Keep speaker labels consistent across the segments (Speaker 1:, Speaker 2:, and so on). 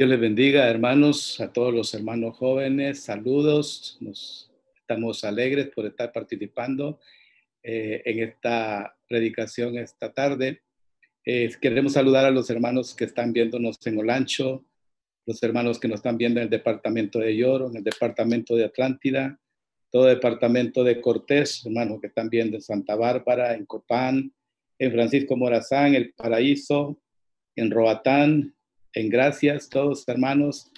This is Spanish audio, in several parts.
Speaker 1: Dios les bendiga, hermanos, a todos los hermanos jóvenes. Saludos. Estamos alegres por estar participando eh, en esta predicación esta tarde. Eh, queremos saludar a los hermanos que están viéndonos en Olancho, los hermanos que nos están viendo en el departamento de Lloro, en el departamento de Atlántida, todo departamento de Cortés, hermanos que están viendo en Santa Bárbara, en Copán, en Francisco Morazán, El Paraíso, en Roatán, en gracias todos hermanos.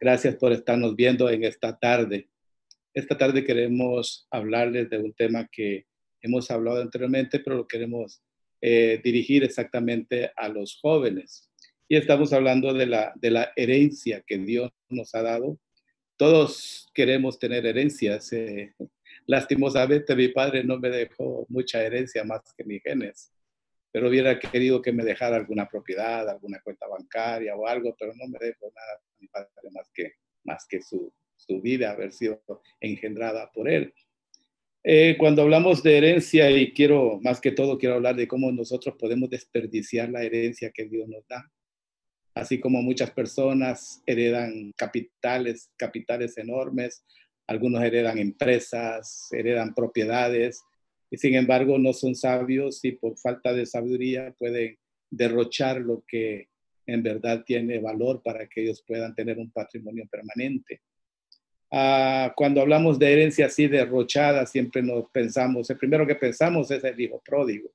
Speaker 1: Gracias por estarnos viendo en esta tarde. Esta tarde queremos hablarles de un tema que hemos hablado anteriormente, pero lo queremos eh, dirigir exactamente a los jóvenes. Y estamos hablando de la, herencia que Dios nos ha dado. Todos queremos tener herencias. Eh, lastimosamente mi padre no me dejó mucha herencia más que mis genes pero hubiera querido que me dejara alguna propiedad, alguna cuenta bancaria o algo, pero no me dejó nada más que, más que su, su vida haber sido engendrada por él. Eh, cuando hablamos de herencia, y quiero, más que todo, quiero hablar de cómo nosotros podemos desperdiciar la herencia que Dios nos da. Así como muchas personas heredan capitales, capitales enormes, algunos heredan empresas, heredan propiedades, y sin embargo no son sabios y por falta de sabiduría pueden derrochar lo que en verdad tiene valor para que ellos puedan tener un patrimonio permanente. Ah, cuando hablamos de herencia así derrochada, siempre nos pensamos, el primero que pensamos es el hijo pródigo,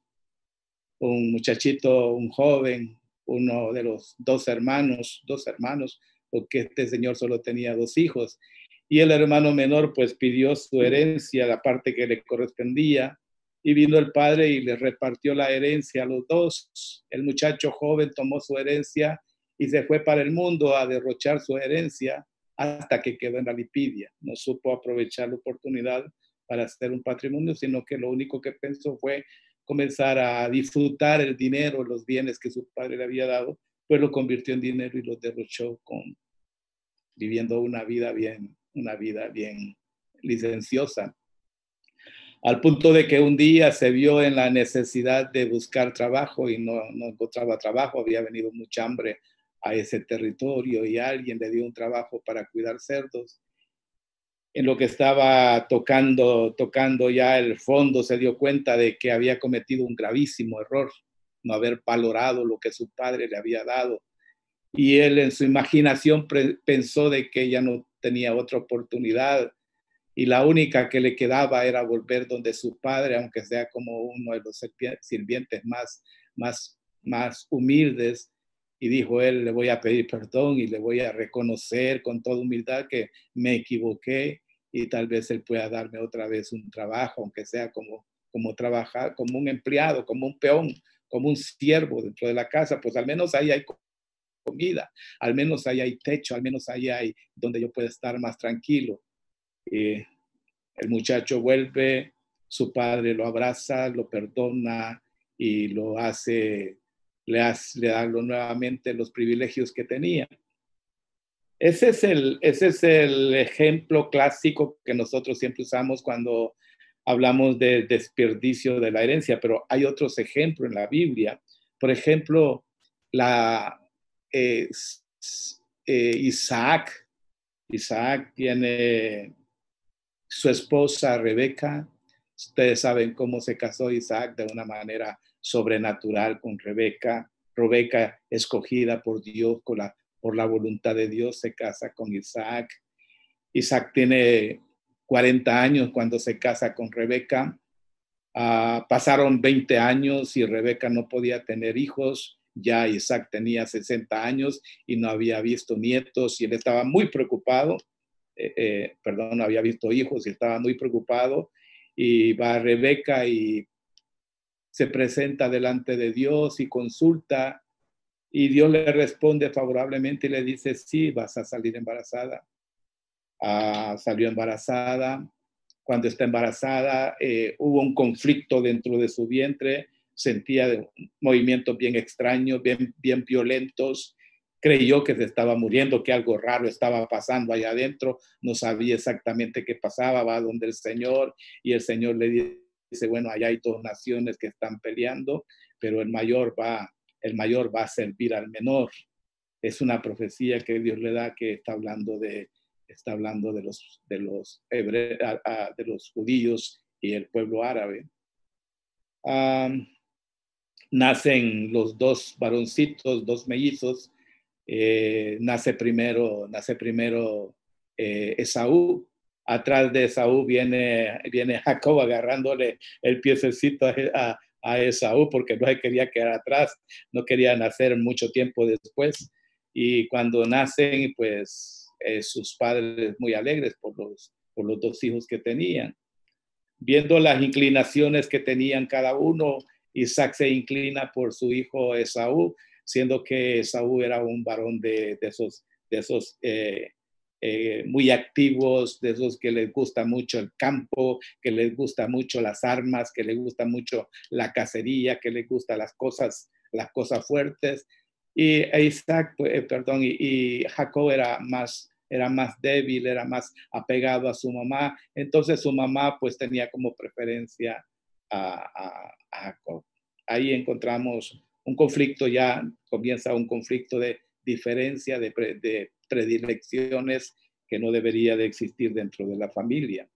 Speaker 1: un muchachito, un joven, uno de los dos hermanos, dos hermanos, porque este señor solo tenía dos hijos. Y el hermano menor pues pidió su herencia, la parte que le correspondía, y vino el padre y le repartió la herencia a los dos. El muchacho joven tomó su herencia y se fue para el mundo a derrochar su herencia hasta que quedó en la lipidia. No supo aprovechar la oportunidad para hacer un patrimonio, sino que lo único que pensó fue comenzar a disfrutar el dinero, los bienes que su padre le había dado, pues lo convirtió en dinero y lo derrochó con viviendo una vida bien, una vida bien licenciosa al punto de que un día se vio en la necesidad de buscar trabajo y no, encontraba trabajo, había venido mucha hambre a ese territorio y alguien le dio un trabajo para cuidar cerdos. En lo que estaba tocando, tocando ya el fondo, se dio cuenta de que había cometido un gravísimo error, no haber valorado lo que su padre le había dado. Y él en su imaginación pensó de que ya no tenía otra oportunidad y la única que le quedaba era volver donde su padre, aunque sea como uno de los sirvientes más, más, más humildes. Y dijo él, le voy a pedir perdón y le voy a reconocer con toda humildad que me equivoqué y tal vez él pueda darme otra vez un trabajo, aunque sea como, como trabajar, como un empleado, como un peón, como un siervo dentro de la casa, pues al menos ahí hay comida, al menos ahí hay techo, al menos ahí hay donde yo pueda estar más tranquilo el muchacho vuelve, su padre lo abraza, lo perdona y lo hace, le, hace, le da nuevamente los privilegios que tenía. Ese es, el, ese es el ejemplo clásico que nosotros siempre usamos cuando hablamos de desperdicio de la herencia, pero hay otros ejemplos en la Biblia. Por ejemplo, eh, eh, Isaac. Isaac tiene su esposa Rebeca. Ustedes saben cómo se casó Isaac de una manera sobrenatural con Rebeca. Rebeca, escogida por Dios, por la voluntad de Dios, se casa con Isaac. Isaac tiene 40 años cuando se casa con Rebeca. Ah, pasaron 20 años y Rebeca no podía tener hijos. Ya Isaac tenía 60 años y no había visto nietos y él estaba muy preocupado eh, eh, perdón, había visto hijos y estaba muy preocupado. Y va Rebeca y se presenta delante de Dios y consulta y Dios le responde favorablemente y le dice, sí, vas a salir embarazada. Ah, salió embarazada. Cuando está embarazada, eh, hubo un conflicto dentro de su vientre, sentía movimientos bien extraños, bien, bien violentos, creyó que se estaba muriendo, que algo raro estaba pasando allá adentro, no sabía exactamente qué pasaba, va donde el Señor y el Señor le dice, bueno, allá hay dos naciones que están peleando, pero el mayor va, el mayor va a servir al menor. es una profecía que Dios le da que está hablando de, está hablando de los, de los, de los judíos y el pueblo árabe. nacen los dos varoncitos, dos mellizos. Eh, nace primero, nace primero eh, Esaú. Atrás de Esaú viene, viene Jacob agarrándole el piececito a, a Esaú porque no se quería quedar atrás, no quería nacer mucho tiempo después. Y cuando nacen, pues eh, sus padres muy alegres por los, por los dos hijos que tenían. Viendo las inclinaciones que tenían cada uno, Isaac se inclina por su hijo Esaú, siendo que Esaú era un varón de, esos, de esos eh, eh, muy activos, de esos que les gusta mucho el campo, que les gusta mucho las armas, que les gusta mucho la cacería, que les gusta las cosas, las cosas fuertes. Y Isaac, pues, eh, perdón, y, Jacob era más, era más débil, era más apegado a su mamá. Entonces su mamá pues tenía como preferencia a, Jacob. Ahí encontramos un conflicto ya, comienza un conflicto de diferencia, de, predilecciones que no debería de existir dentro de la familia.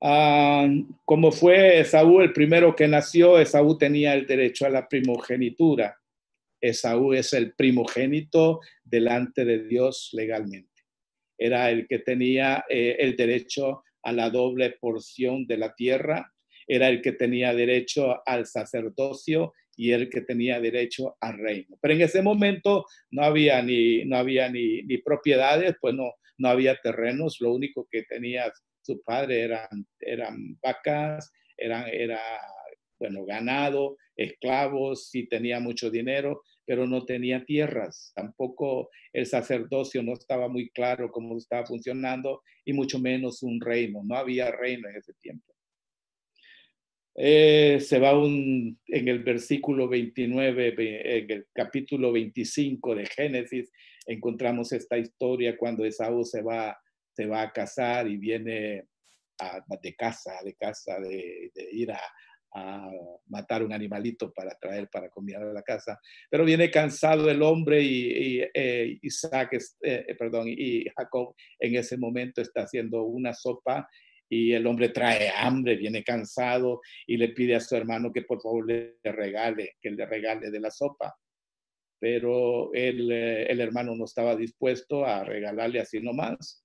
Speaker 1: Ah, como fue Esaú el primero que nació, Esaú tenía el derecho a la primogenitura. Esaú es el primogénito delante de Dios legalmente. Era el que tenía eh, el derecho a la doble porción de la tierra, era el que tenía derecho al sacerdocio y el que tenía derecho al reino. Pero en ese momento no había ni, no había ni, ni propiedades, pues no, no había terrenos, lo único que tenía su padre eran, eran vacas, eran, era, bueno, ganado, esclavos, sí tenía mucho dinero, pero no tenía tierras. Tampoco el sacerdocio no estaba muy claro cómo estaba funcionando y mucho menos un reino. No había reino en ese tiempo. Eh, se va un, en el versículo 29, en el capítulo 25 de Génesis, encontramos esta historia cuando Esaú se va, se va a casar y viene de casa, de casa, de, ir a, matar un animalito para traer para comer a la casa. Pero viene cansado el hombre y, eh, Isaac, eh, perdón, y Jacob en ese momento está haciendo una sopa y el hombre trae hambre, viene cansado y le pide a su hermano que por favor le regale, que le regale de la sopa. Pero el, eh, el hermano no estaba dispuesto a regalarle así nomás.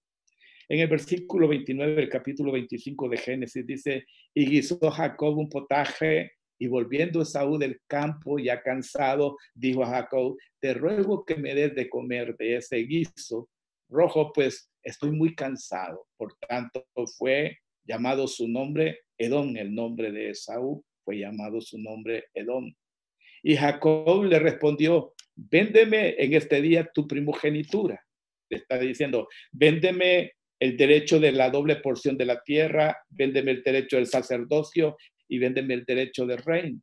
Speaker 1: En el versículo 29 del capítulo 25 de Génesis dice, y guisó Jacob un potaje y volviendo Saúl del campo ya cansado, dijo a Jacob, te ruego que me des de comer de ese guiso rojo, pues estoy muy cansado. Por tanto, fue llamado su nombre Edom, el nombre de Esaú fue llamado su nombre Edom. Y Jacob le respondió, véndeme en este día tu primogenitura. Le está diciendo, véndeme el derecho de la doble porción de la tierra, véndeme el derecho del sacerdocio y véndeme el derecho del reino.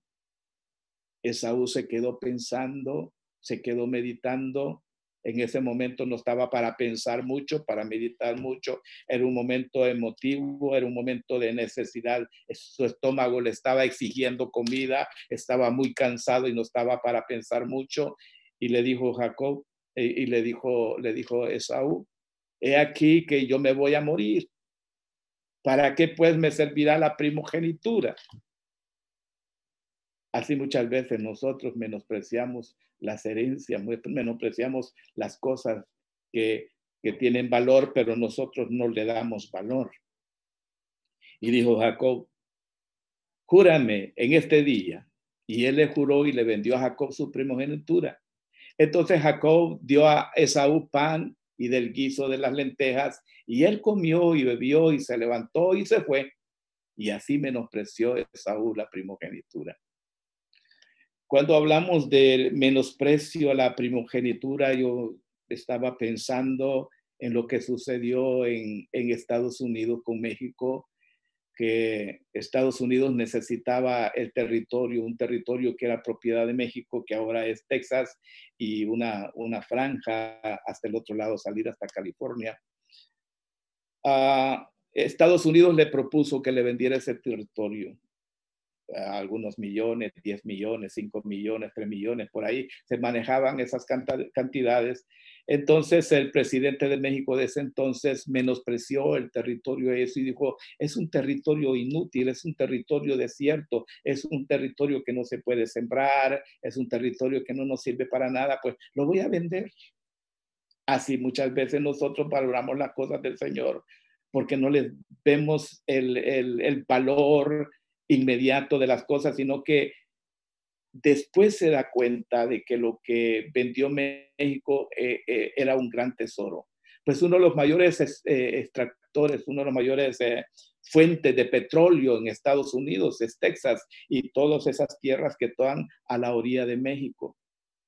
Speaker 1: Esaú se quedó pensando, se quedó meditando en ese momento no estaba para pensar mucho, para meditar mucho, era un momento emotivo, era un momento de necesidad, su estómago le estaba exigiendo comida, estaba muy cansado y no estaba para pensar mucho y le dijo Jacob y le dijo le dijo Esaú, he aquí que yo me voy a morir. ¿Para qué pues me servirá la primogenitura? Así muchas veces nosotros menospreciamos las herencias, menospreciamos las cosas que, que tienen valor, pero nosotros no le damos valor. Y dijo Jacob, júrame en este día. Y él le juró y le vendió a Jacob su primogenitura. Entonces Jacob dio a Esaú pan y del guiso de las lentejas, y él comió y bebió y se levantó y se fue. Y así menospreció Esaú la primogenitura. Cuando hablamos del menosprecio a la primogenitura, yo estaba pensando en lo que sucedió en, Estados Unidos con México, que Estados Unidos necesitaba el territorio, un territorio que era propiedad de México, que ahora es Texas, y una, franja hasta el otro lado, salir hasta California. Estados Unidos le propuso que le vendiera ese territorio algunos millones, 10 millones, 5 millones, 3 millones, por ahí se manejaban esas cantidades. Entonces el presidente de México de ese entonces menospreció el territorio eso y dijo, es un territorio inútil, es un territorio desierto, es un territorio que no se puede sembrar, es un territorio que no nos sirve para nada, pues lo voy a vender. Así muchas veces nosotros valoramos las cosas del Señor porque no les vemos el, el valor inmediato de las cosas, sino que después se da cuenta de que lo que vendió México eh, eh, era un gran tesoro. Pues uno de los mayores eh, extractores, uno de los mayores fuentes de petróleo en Estados Unidos es Texas y todas esas tierras que están a la orilla de México.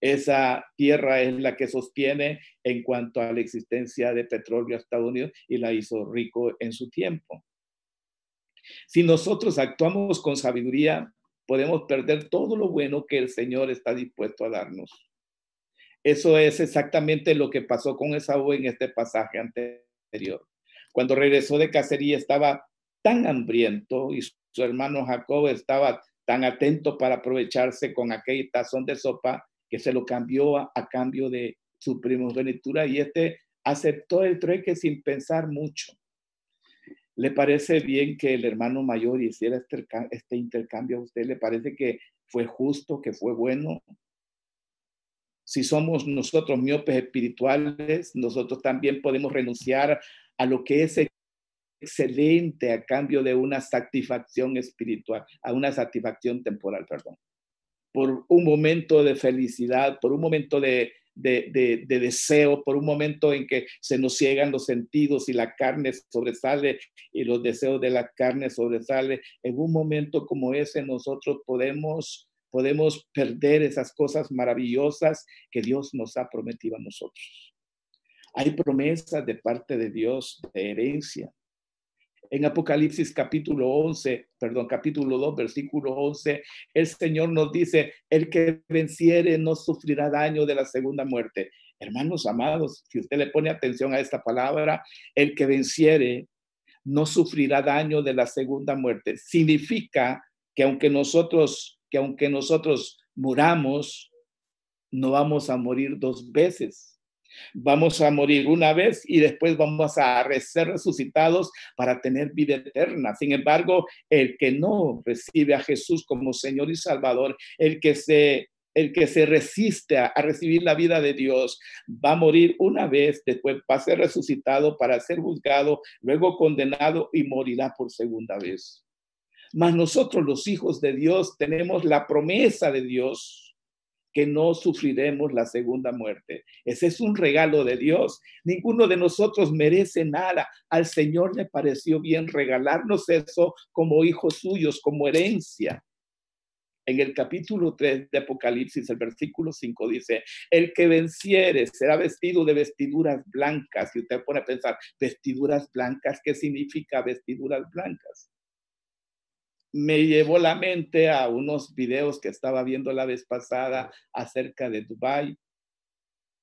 Speaker 1: Esa tierra es la que sostiene en cuanto a la existencia de petróleo a Estados Unidos y la hizo rico en su tiempo. Si nosotros actuamos con sabiduría, podemos perder todo lo bueno que el Señor está dispuesto a darnos. Eso es exactamente lo que pasó con Esaú en este pasaje anterior. Cuando regresó de cacería estaba tan hambriento y su hermano Jacob estaba tan atento para aprovecharse con aquel tazón de sopa que se lo cambió a, cambio de su primogenitura y este aceptó el trueque sin pensar mucho. ¿Le parece bien que el hermano mayor hiciera este, este, intercambio a usted? ¿Le parece que fue justo, que fue bueno? Si somos nosotros miopes espirituales, nosotros también podemos renunciar a lo que es excelente a cambio de una satisfacción espiritual, a una satisfacción temporal, perdón. Por un momento de felicidad, por un momento de, de, deseo, por un momento en que se nos ciegan los sentidos y la carne sobresale y los deseos de la carne sobresale, en un momento como ese nosotros podemos, podemos perder esas cosas maravillosas que Dios nos ha prometido a nosotros. Hay promesas de parte de Dios de herencia, en Apocalipsis capítulo 11, perdón, capítulo 2, versículo 11, el Señor nos dice, el que venciere no sufrirá daño de la segunda muerte. Hermanos amados, si usted le pone atención a esta palabra, el que venciere no sufrirá daño de la segunda muerte. Significa que aunque nosotros, que aunque nosotros muramos, no vamos a morir dos veces Vamos a morir una vez y después vamos a ser resucitados para tener vida eterna. Sin embargo, el que no recibe a Jesús como Señor y Salvador, el que se el que se resiste a, recibir la vida de Dios va a morir una vez, después va a ser resucitado para ser juzgado, luego condenado y morirá por segunda vez. Mas nosotros los hijos de Dios tenemos la promesa de Dios que no sufriremos la segunda muerte. Ese es un regalo de Dios. Ninguno de nosotros merece nada. Al Señor le pareció bien regalarnos eso como hijos suyos, como herencia. En el capítulo 3 de Apocalipsis, el versículo 5 dice, el que venciere será vestido de vestiduras blancas. Y usted pone a pensar, vestiduras blancas, ¿qué significa vestiduras blancas? Me llevó la mente a unos videos que estaba viendo la vez pasada acerca de Dubái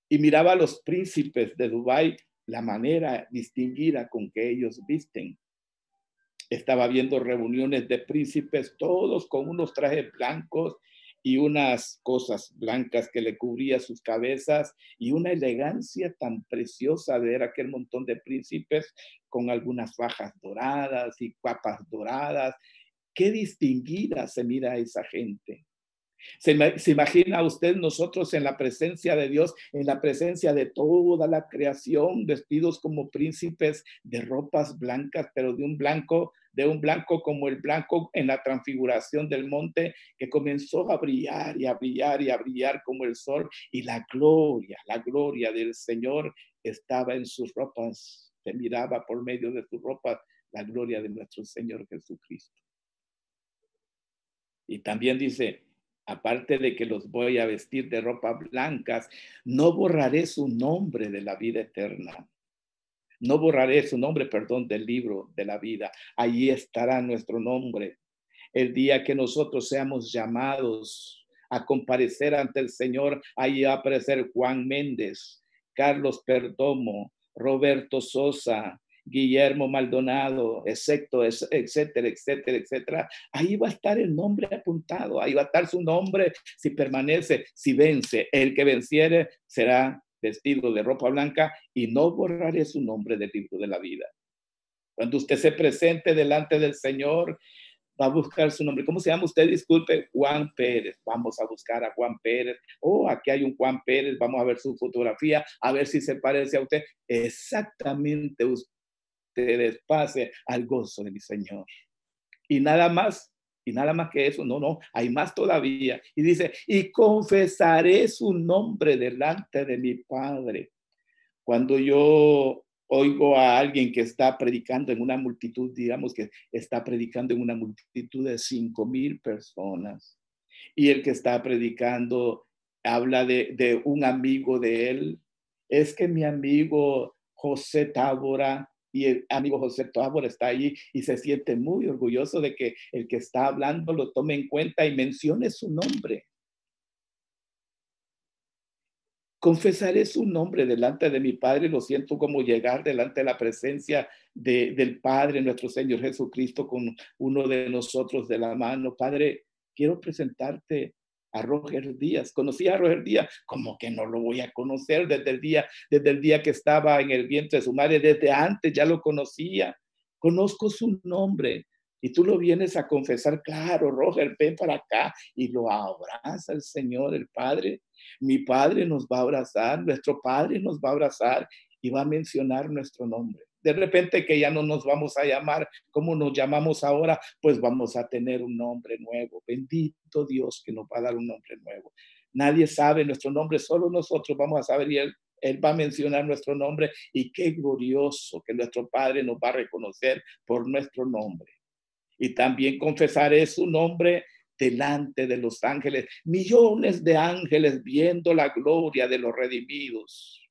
Speaker 1: y miraba a los príncipes de Dubái la manera distinguida con que ellos visten. Estaba viendo reuniones de príncipes, todos con unos trajes blancos y unas cosas blancas que le cubría sus cabezas y una elegancia tan preciosa de ver aquel montón de príncipes con algunas fajas doradas y capas doradas qué distinguida se mira esa gente. ¿Se, imagina usted nosotros en la presencia de Dios, en la presencia de toda la creación, vestidos como príncipes de ropas blancas, pero de un blanco, de un blanco como el blanco en la transfiguración del monte, que comenzó a brillar y a brillar y a brillar como el sol, y la gloria, la gloria del Señor estaba en sus ropas, se miraba por medio de sus ropas la gloria de nuestro Señor Jesucristo. Y también dice, aparte de que los voy a vestir de ropa blancas, no borraré su nombre de la vida eterna. No borraré su nombre, perdón, del libro de la vida. Allí estará nuestro nombre. El día que nosotros seamos llamados a comparecer ante el Señor, allí va a aparecer Juan Méndez, Carlos Perdomo, Roberto Sosa, Guillermo Maldonado, excepto, etcétera, etcétera, etcétera, ahí va a estar el nombre apuntado, ahí va a estar su nombre si permanece, si vence. El que venciere será vestido de ropa blanca y no borraré su nombre del libro de la vida. Cuando usted se presente delante del Señor, va a buscar su nombre. ¿Cómo se llama usted? Disculpe, Juan Pérez. Vamos a buscar a Juan Pérez. Oh, aquí hay un Juan Pérez. Vamos a ver su fotografía, a ver si se parece a usted. Exactamente ustedes pase al gozo de mi Señor. Y nada más, y nada más que eso, no, no, hay más todavía. Y dice, y confesaré su nombre delante de mi Padre. Cuando yo oigo a alguien que está predicando en una multitud, digamos que está predicando en una multitud de cinco mil personas, y el que está predicando habla de, de un amigo de él, es que mi amigo José Tábora y el amigo José Tábora está allí y se siente muy orgulloso de que el que está hablando lo tome en cuenta y mencione su nombre. confesaré su nombre delante de mi Padre. Lo siento como llegar delante de la presencia de, del Padre, nuestro Señor Jesucristo, con uno de nosotros de la mano. Padre, quiero presentarte a Roger Díaz. Conocí a Roger Díaz, como que no lo voy a conocer desde el día, desde el día que estaba en el vientre de su madre, desde antes ya lo conocía. Conozco su nombre, y tú lo vienes a confesar, claro, Roger, ven para acá y lo abraza el Señor, el Padre. Mi Padre nos va a abrazar, nuestro Padre nos va a abrazar y va a mencionar nuestro nombre. De repente que ya no nos vamos a llamar como nos llamamos ahora, pues vamos a tener un nombre nuevo. Bendito Dios que nos va a dar un nombre nuevo. Nadie sabe nuestro nombre, solo nosotros vamos a saber y Él, él va a mencionar nuestro nombre y qué glorioso que nuestro Padre nos va a reconocer por nuestro nombre y también confesaré su nombre delante de los ángeles, millones de ángeles viendo la gloria de los redimidos.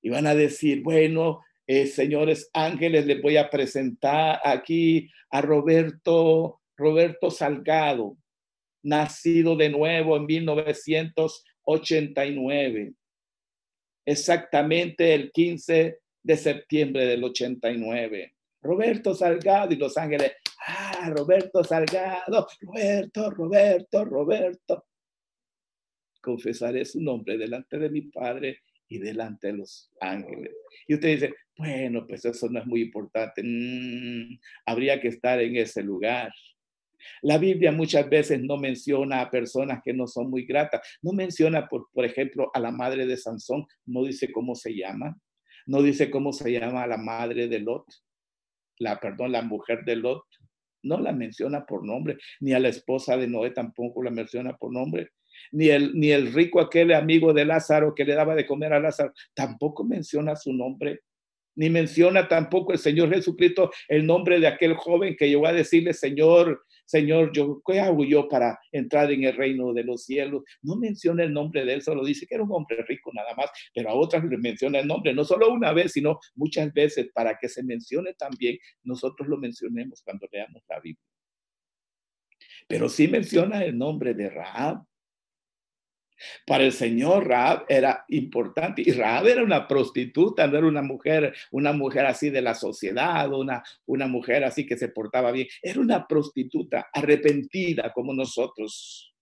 Speaker 1: Y van a decir, bueno, eh, señores ángeles, les voy a presentar aquí a Roberto, Roberto Salgado, nacido de nuevo en 1989, exactamente el 15 de septiembre del 89. Roberto Salgado y Los Ángeles, ah, Roberto Salgado, Roberto, Roberto, Roberto. Confesaré su nombre delante de mi Padre delante de los ángeles. Y usted dice, bueno, pues eso no es muy importante. Mm, habría que estar en ese lugar. La Biblia muchas veces no menciona a personas que no son muy gratas. No menciona, por, por ejemplo, a la madre de Sansón. No dice cómo se llama. No dice cómo se llama a la madre de Lot la, perdón, la mujer de Lot, no la menciona por nombre, ni a la esposa de Noé tampoco la menciona por nombre, ni el, ni el rico aquel amigo de Lázaro que le daba de comer a Lázaro, tampoco menciona su nombre, ni menciona tampoco el Señor Jesucristo el nombre de aquel joven que llegó a decirle, Señor, Señor, yo, ¿qué hago yo para entrar en el reino de los cielos? No menciona el nombre de él, solo dice que era un hombre rico nada más, pero a otras le menciona el nombre, no solo una vez, sino muchas veces para que se mencione también, nosotros lo mencionemos cuando leamos la Biblia. Pero sí menciona el nombre de Rahab, para el Señor Raab era importante y Raab era una prostituta, no era una mujer, una mujer así de la sociedad, una, una mujer así que se portaba bien, era una prostituta arrepentida como nosotros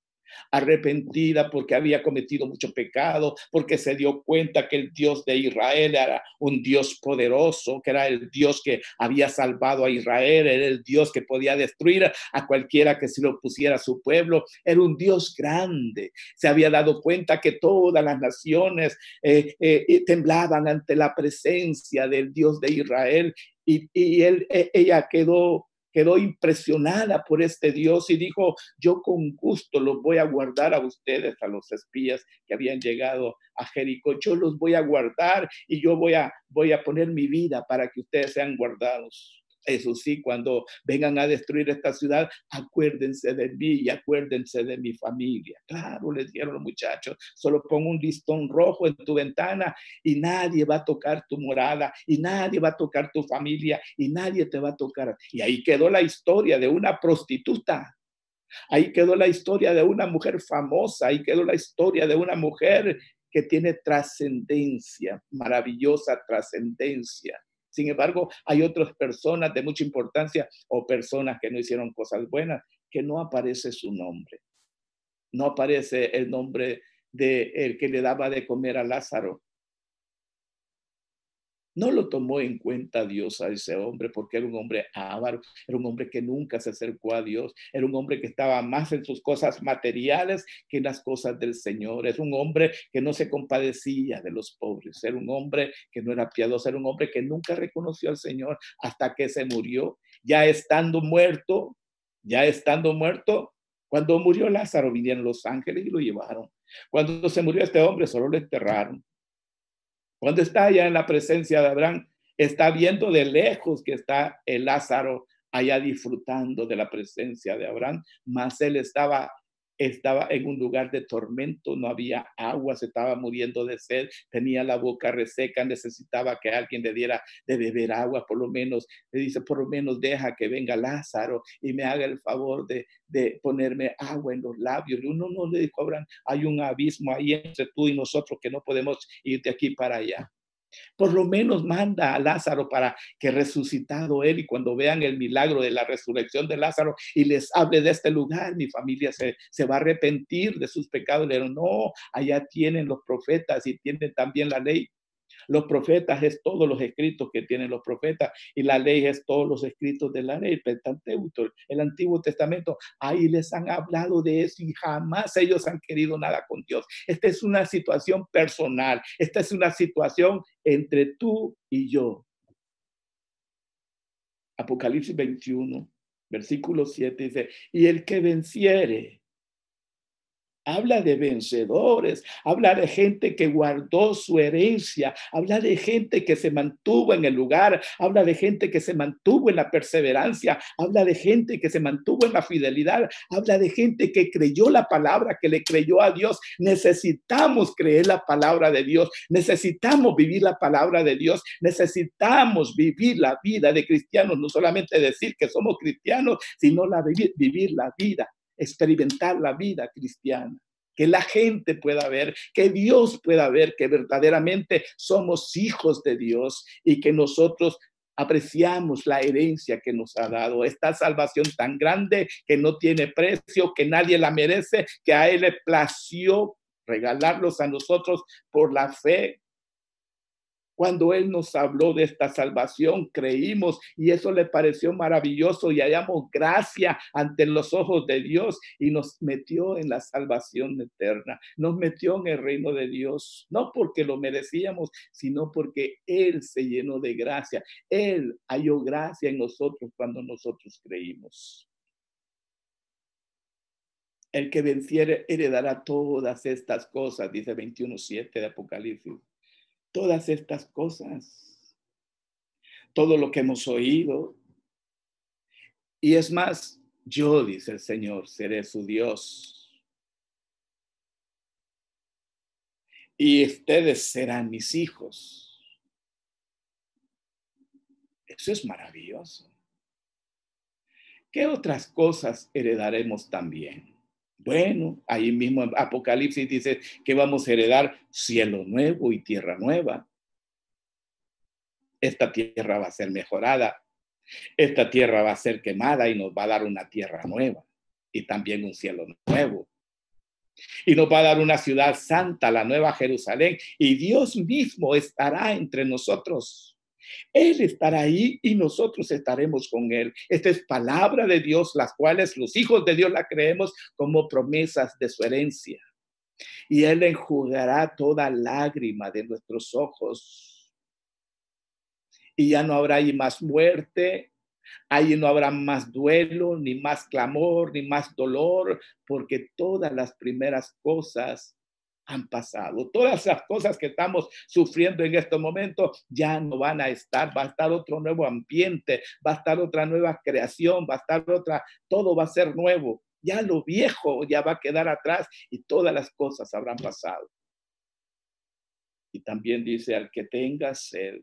Speaker 1: arrepentida porque había cometido mucho pecado, porque se dio cuenta que el Dios de Israel era un Dios poderoso, que era el Dios que había salvado a Israel, era el Dios que podía destruir a cualquiera que se lo pusiera a su pueblo, era un Dios grande. Se había dado cuenta que todas las naciones eh, eh, temblaban ante la presencia del Dios de Israel y, e, ella quedó quedó impresionada por este Dios y dijo, yo con gusto los voy a guardar a ustedes, a los espías que habían llegado a Jericó, yo los voy a guardar y yo voy a, voy a poner mi vida para que ustedes sean guardados. Eso sí, cuando vengan a destruir esta ciudad, acuérdense de mí y acuérdense de mi familia. Claro, les dijeron los muchachos, solo pon un listón rojo en tu ventana y nadie va a tocar tu morada y nadie va a tocar tu familia y nadie te va a tocar. Y ahí quedó la historia de una prostituta. Ahí quedó la historia de una mujer famosa, ahí quedó la historia de una mujer que tiene trascendencia, maravillosa trascendencia Sin embargo, hay otras personas de mucha importancia o personas que no hicieron cosas buenas que no aparece su nombre. No aparece el nombre de el que le daba de comer a Lázaro. No lo tomó en cuenta Dios a ese hombre porque era un hombre avaro, era un hombre que nunca se acercó a Dios, era un hombre que estaba más en sus cosas materiales que en las cosas del Señor, es un hombre que no se compadecía de los pobres, era un hombre que no era piadoso, era un hombre que nunca reconoció al Señor hasta que se murió, ya estando muerto, ya estando muerto, cuando murió Lázaro vinieron los ángeles y lo llevaron. Cuando se murió este hombre, solo lo enterraron. Cuando está allá en la presencia de Abraham, está viendo de lejos que está el Lázaro allá disfrutando de la presencia de Abraham, mas él estaba estaba en un lugar de tormento, no había agua, se estaba muriendo de sed, tenía la boca reseca, necesitaba que alguien le diera de beber agua, por lo menos, le dice, por lo menos deja que venga Lázaro y me haga el favor de, de ponerme agua en los labios. Y uno no le Abraham, hay un abismo ahí entre tú y nosotros que no podemos ir de aquí para allá. Por lo menos manda a Lázaro para que resucitado él y cuando vean el milagro de la resurrección de Lázaro y les hable de este lugar, mi familia se, se va a arrepentir de sus pecados. Le no, allá tienen los profetas y tienen también la ley. Los profetas es todos los escritos que tienen los profetas y la ley es todos los escritos de la ley, el Antiguo Testamento. Ahí les han hablado de eso y jamás ellos han querido nada con Dios. Esta es una situación personal, esta es una situación entre tú y yo. Apocalipsis 21, versículo 7 dice, y el que venciere Habla de vencedores, habla de gente que guardó su herencia, habla de gente que se mantuvo en el lugar, habla de gente que se mantuvo en la perseverancia, habla de gente que se mantuvo en la fidelidad, habla de gente que creyó la palabra, que le creyó a Dios. Necesitamos creer la palabra de Dios, necesitamos vivir la palabra de Dios, necesitamos vivir la vida de cristianos, no solamente decir que somos cristianos, sino la, vivir, vivir la vida experimentar la vida cristiana, que la gente pueda ver, que Dios pueda ver que verdaderamente somos hijos de Dios y que nosotros apreciamos la herencia que nos ha dado, esta salvación tan grande que no tiene precio, que nadie la merece, que a Él le plació regalarlos a nosotros por la fe cuando Él nos habló de esta salvación, creímos y eso le pareció maravilloso y hallamos gracia ante los ojos de Dios y nos metió en la salvación eterna, nos metió en el reino de Dios, no porque lo merecíamos, sino porque Él se llenó de gracia. Él halló gracia en nosotros cuando nosotros creímos. El que venciere heredará todas estas cosas, dice 21.7 de Apocalipsis todas estas cosas, todo lo que hemos oído. Y es más, yo, dice el Señor, seré su Dios. Y ustedes serán mis hijos. Eso es maravilloso. ¿Qué otras cosas heredaremos también? Bueno, ahí mismo Apocalipsis dice que vamos a heredar cielo nuevo y tierra nueva. Esta tierra va a ser mejorada. Esta tierra va a ser quemada y nos va a dar una tierra nueva y también un cielo nuevo. Y nos va a dar una ciudad santa, la nueva Jerusalén, y Dios mismo estará entre nosotros. Él estará ahí y nosotros estaremos con Él. Esta es palabra de Dios, las cuales los hijos de Dios la creemos como promesas de su herencia. Y Él enjugará toda lágrima de nuestros ojos. Y ya no habrá ahí más muerte, ahí no habrá más duelo, ni más clamor, ni más dolor, porque todas las primeras cosas han pasado. Todas las cosas que estamos sufriendo en este momento ya no van a estar. Va a estar otro nuevo ambiente, va a estar otra nueva creación, va a estar otra, todo va a ser nuevo. Ya lo viejo ya va a quedar atrás y todas las cosas habrán pasado. Y también dice, al que tenga sed,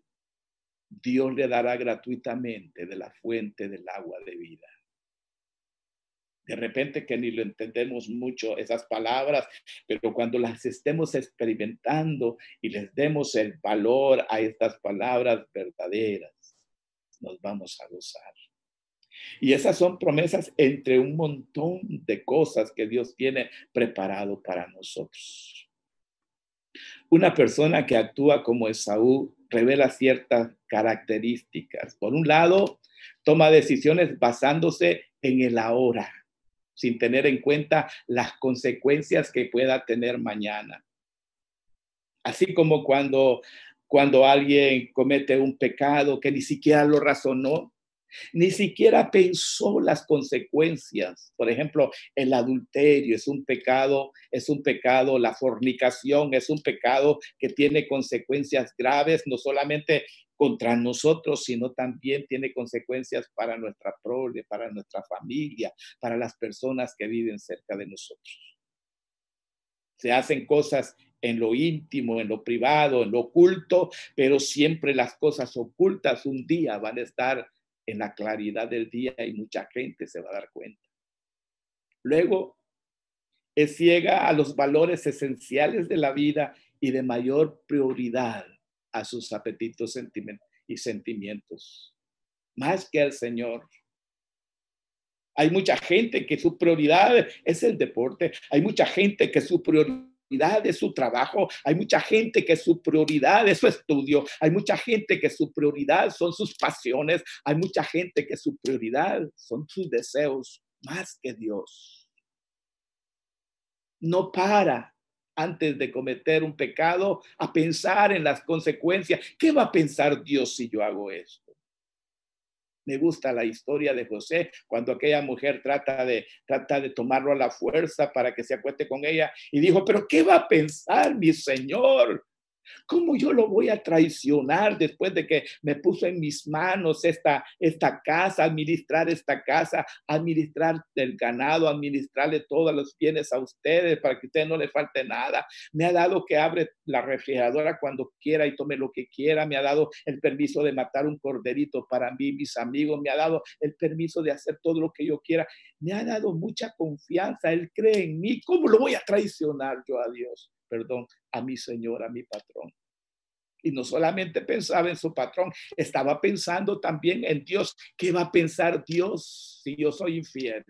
Speaker 1: Dios le dará gratuitamente de la fuente del agua de vida de repente que ni lo entendemos mucho esas palabras, pero cuando las estemos experimentando y les demos el valor a estas palabras verdaderas, nos vamos a gozar. Y esas son promesas entre un montón de cosas que Dios tiene preparado para nosotros. Una persona que actúa como Esaú revela ciertas características. Por un lado, toma decisiones basándose en el ahora, sin tener en cuenta las consecuencias que pueda tener mañana. Así como cuando, cuando alguien comete un pecado que ni siquiera lo razonó, ni siquiera pensó las consecuencias. Por ejemplo, el adulterio es un pecado, es un pecado, la fornicación es un pecado que tiene consecuencias graves, no solamente contra nosotros, sino también tiene consecuencias para nuestra prole, para nuestra familia, para las personas que viven cerca de nosotros. Se hacen cosas en lo íntimo, en lo privado, en lo oculto, pero siempre las cosas ocultas un día van a estar en la claridad del día y mucha gente se va a dar cuenta. Luego, es ciega a los valores esenciales de la vida y de mayor prioridad a sus apetitos y sentimientos, más que al Señor. Hay mucha gente que su prioridad es el deporte, hay mucha gente que su prioridad de su trabajo, hay mucha gente que su prioridad es su estudio, hay mucha gente que su prioridad son sus pasiones, hay mucha gente que su prioridad son sus deseos más que Dios. No para antes de cometer un pecado a pensar en las consecuencias. ¿Qué va a pensar Dios si yo hago esto? Me gusta la historia de José cuando aquella mujer trata de, trata de tomarlo a la fuerza para que se acueste con ella y dijo, pero ¿qué va a pensar mi Señor? ¿Cómo yo lo voy a traicionar después de que me puso en mis manos esta, esta casa, administrar esta casa, administrar el ganado, administrarle todos los bienes a ustedes para que a ustedes no le falte nada? Me ha dado que abre la refrigeradora cuando quiera y tome lo que quiera. Me ha dado el permiso de matar un corderito para mí, mis amigos. Me ha dado el permiso de hacer todo lo que yo quiera. Me ha dado mucha confianza. Él cree en mí. ¿Cómo lo voy a traicionar yo a Dios? Perdón, a mi señor, a mi patrón. Y no solamente pensaba en su patrón, estaba pensando también en Dios. ¿Qué va a pensar Dios si yo soy infiel?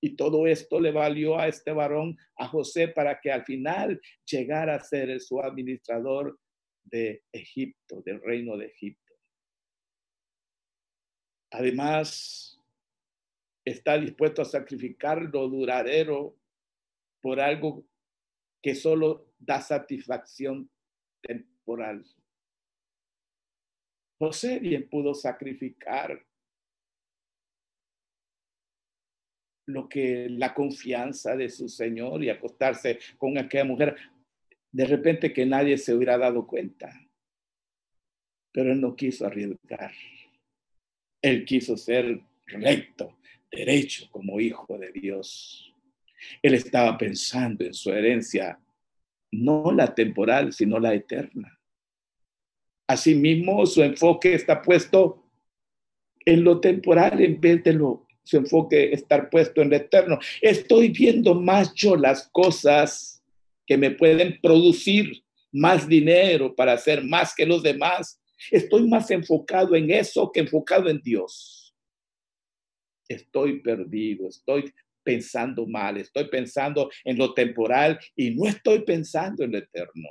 Speaker 1: Y todo esto le valió a este varón, a José, para que al final llegara a ser su administrador de Egipto, del reino de Egipto. Además, está dispuesto a sacrificar lo duradero por algo que solo da satisfacción temporal. José bien pudo sacrificar lo que la confianza de su Señor y acostarse con aquella mujer, de repente que nadie se hubiera dado cuenta. Pero él no quiso arriesgar. Él quiso ser recto, derecho como hijo de Dios. Él estaba pensando en su herencia, no la temporal, sino la eterna. Asimismo, su enfoque está puesto en lo temporal en vez de lo, su enfoque estar puesto en lo eterno. Estoy viendo más yo las cosas que me pueden producir más dinero para hacer más que los demás. Estoy más enfocado en eso que enfocado en Dios. Estoy perdido, estoy pensando mal, estoy pensando en lo temporal y no estoy pensando en lo eterno.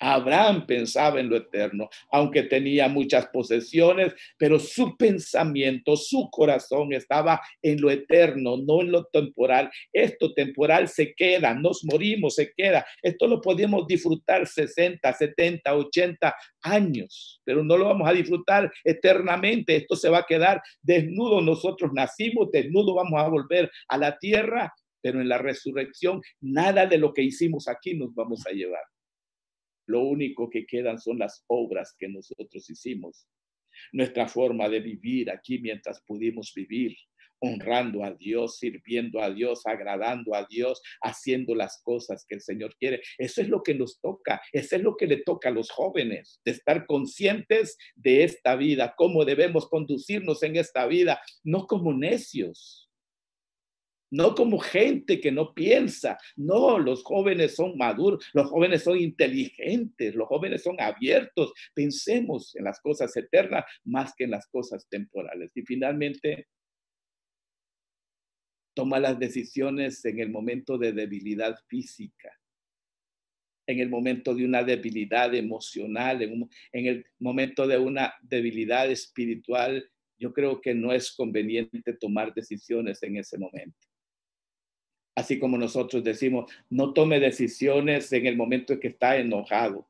Speaker 1: Abraham pensaba en lo eterno, aunque tenía muchas posesiones, pero su pensamiento, su corazón estaba en lo eterno, no en lo temporal. Esto temporal se queda, nos morimos, se queda. Esto lo podemos disfrutar 60, 70, 80 años, pero no lo vamos a disfrutar eternamente. Esto se va a quedar desnudo. Nosotros nacimos desnudo, vamos a volver a la tierra, pero en la resurrección nada de lo que hicimos aquí nos vamos a llevar. Lo único que quedan son las obras que nosotros hicimos. Nuestra forma de vivir aquí mientras pudimos vivir, honrando a Dios, sirviendo a Dios, agradando a Dios, haciendo las cosas que el Señor quiere. Eso es lo que nos toca, eso es lo que le toca a los jóvenes, de estar conscientes de esta vida, cómo debemos conducirnos en esta vida, no como necios, no como gente que no piensa. No, los jóvenes son maduros, los jóvenes son inteligentes, los jóvenes son abiertos. Pensemos en las cosas eternas más que en las cosas temporales. Y finalmente, toma las decisiones en el momento de debilidad física, en el momento de una debilidad emocional, en, el momento de una debilidad espiritual. Yo creo que no es conveniente tomar decisiones en ese momento así como nosotros decimos, no tome decisiones en el momento en que está enojado.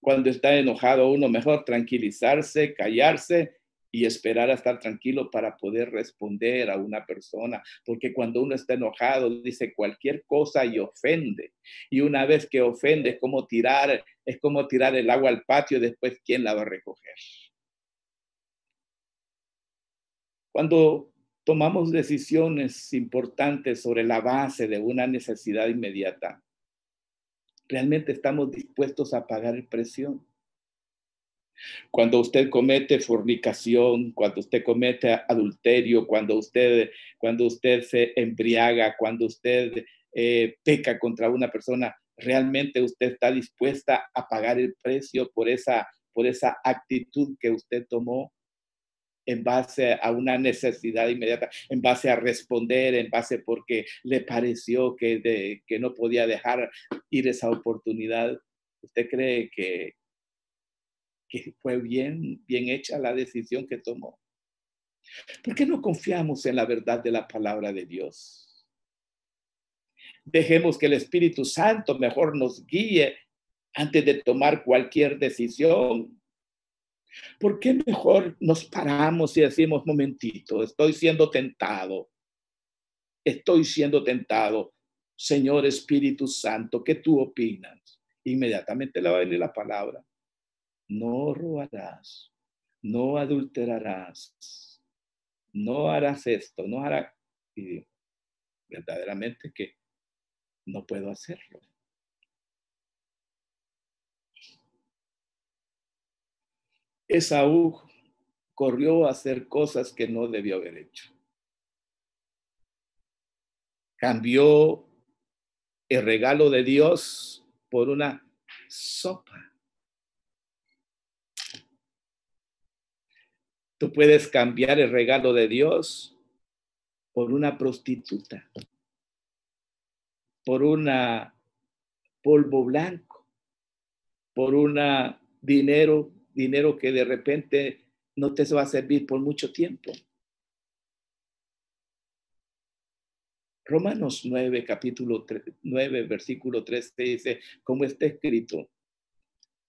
Speaker 1: Cuando está enojado uno mejor tranquilizarse, callarse y esperar a estar tranquilo para poder responder a una persona, porque cuando uno está enojado dice cualquier cosa y ofende. Y una vez que ofende es como tirar, es como tirar el agua al patio, después quién la va a recoger. Cuando tomamos decisiones importantes sobre la base de una necesidad inmediata, realmente estamos dispuestos a pagar el precio. Cuando usted comete fornicación, cuando usted comete adulterio, cuando usted, cuando usted se embriaga, cuando usted eh, peca contra una persona, realmente usted está dispuesta a pagar el precio por esa, por esa actitud que usted tomó en base a una necesidad inmediata, en base a responder, en base porque le pareció que, que no podía dejar ir esa oportunidad. ¿Usted cree que, que fue bien, bien hecha la decisión que tomó? ¿Por qué no confiamos en la verdad de la palabra de Dios? Dejemos que el Espíritu Santo mejor nos guíe antes de tomar cualquier decisión. ¿Por qué mejor nos paramos y decimos, momentito, estoy siendo tentado? Estoy siendo tentado. Señor Espíritu Santo, ¿qué tú opinas? Inmediatamente le va a la palabra. No robarás, no adulterarás, no harás esto, no harás... Y verdaderamente que no puedo hacerlo. Esaú corrió a hacer cosas que no debió haber hecho. Cambió el regalo de Dios por una sopa. Tú puedes cambiar el regalo de Dios por una prostituta, por una polvo blanco, por una dinero dinero que de repente no te va a servir por mucho tiempo. Romanos 9, capítulo 9, versículo 3 te dice, como está escrito,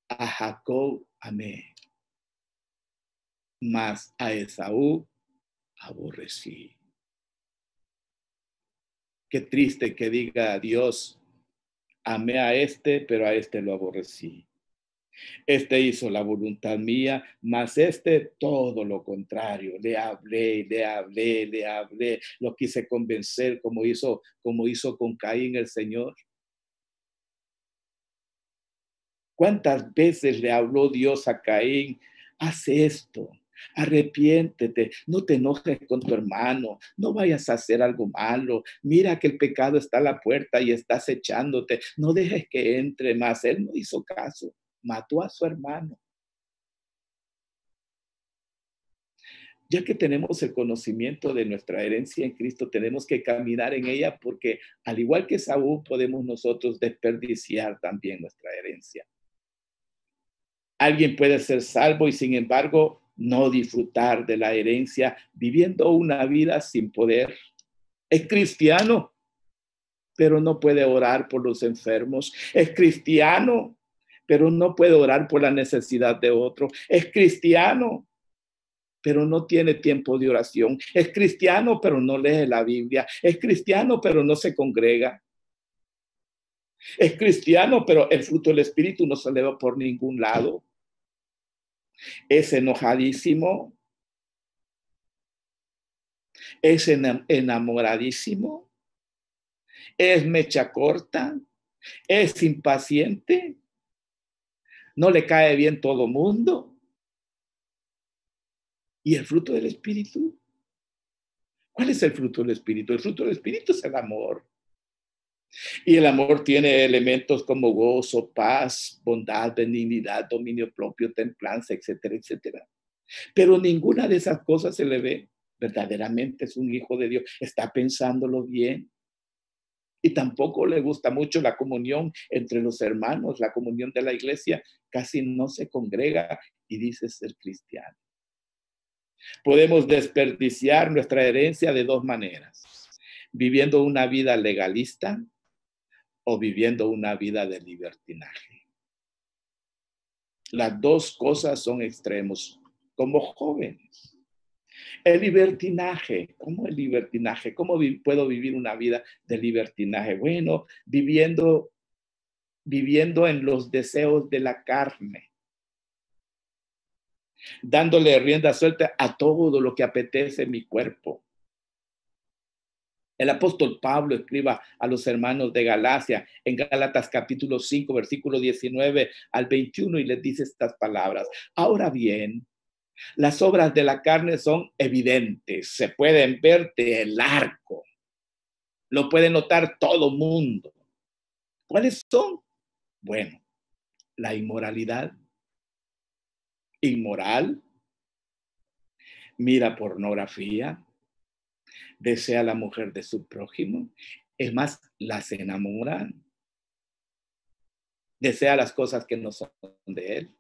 Speaker 1: a Jacob amé, mas a Esaú aborrecí. Qué triste que diga Dios, amé a este, pero a este lo aborrecí. Este hizo la voluntad mía, mas este todo lo contrario. Le hablé, le hablé, le hablé. Lo quise convencer como hizo, como hizo con Caín el Señor. ¿Cuántas veces le habló Dios a Caín? Haz esto, Arrepiéntete, no te enojes con tu hermano, no vayas a hacer algo malo. Mira que el pecado está a la puerta y estás echándote, no dejes que entre más. Él no hizo caso mató a su hermano. Ya que tenemos el conocimiento de nuestra herencia en Cristo, tenemos que caminar en ella porque al igual que Saúl podemos nosotros desperdiciar también nuestra herencia. Alguien puede ser salvo y sin embargo no disfrutar de la herencia viviendo una vida sin poder. Es cristiano, pero no puede orar por los enfermos. Es cristiano, pero no puede orar por la necesidad de otro. Es cristiano, pero no tiene tiempo de oración. Es cristiano, pero no lee la Biblia. Es cristiano, pero no se congrega. Es cristiano, pero el fruto del Espíritu no se le va por ningún lado. Es enojadísimo. Es enamoradísimo. Es mecha corta. Es impaciente no le cae bien todo mundo. ¿Y el fruto del Espíritu? ¿Cuál es el fruto del Espíritu? El fruto del Espíritu es el amor. Y el amor tiene elementos como gozo, paz, bondad, benignidad, dominio propio, templanza, etcétera, etcétera. Pero ninguna de esas cosas se le ve. Verdaderamente es un hijo de Dios. Está pensándolo bien. Y tampoco le gusta mucho la comunión entre los hermanos, la comunión de la iglesia. Casi no se congrega y dice ser cristiano. Podemos desperdiciar nuestra herencia de dos maneras. Viviendo una vida legalista o viviendo una vida de libertinaje. Las dos cosas son extremos como jóvenes. El libertinaje, ¿cómo el libertinaje? ¿Cómo puedo vivir una vida de libertinaje? Bueno, viviendo viviendo en los deseos de la carne, dándole rienda suelta a todo lo que apetece mi cuerpo, el apóstol Pablo escriba a los hermanos de Galacia en Gálatas capítulo 5, versículo 19 al 21 y les dice estas palabras. Ahora bien, las obras de la carne son evidentes, se pueden ver de el arco, lo puede notar todo mundo. ¿Cuáles son? Bueno, la inmoralidad, inmoral, mira pornografía, desea la mujer de su prójimo, es más, las enamoran, desea las cosas que no son de él.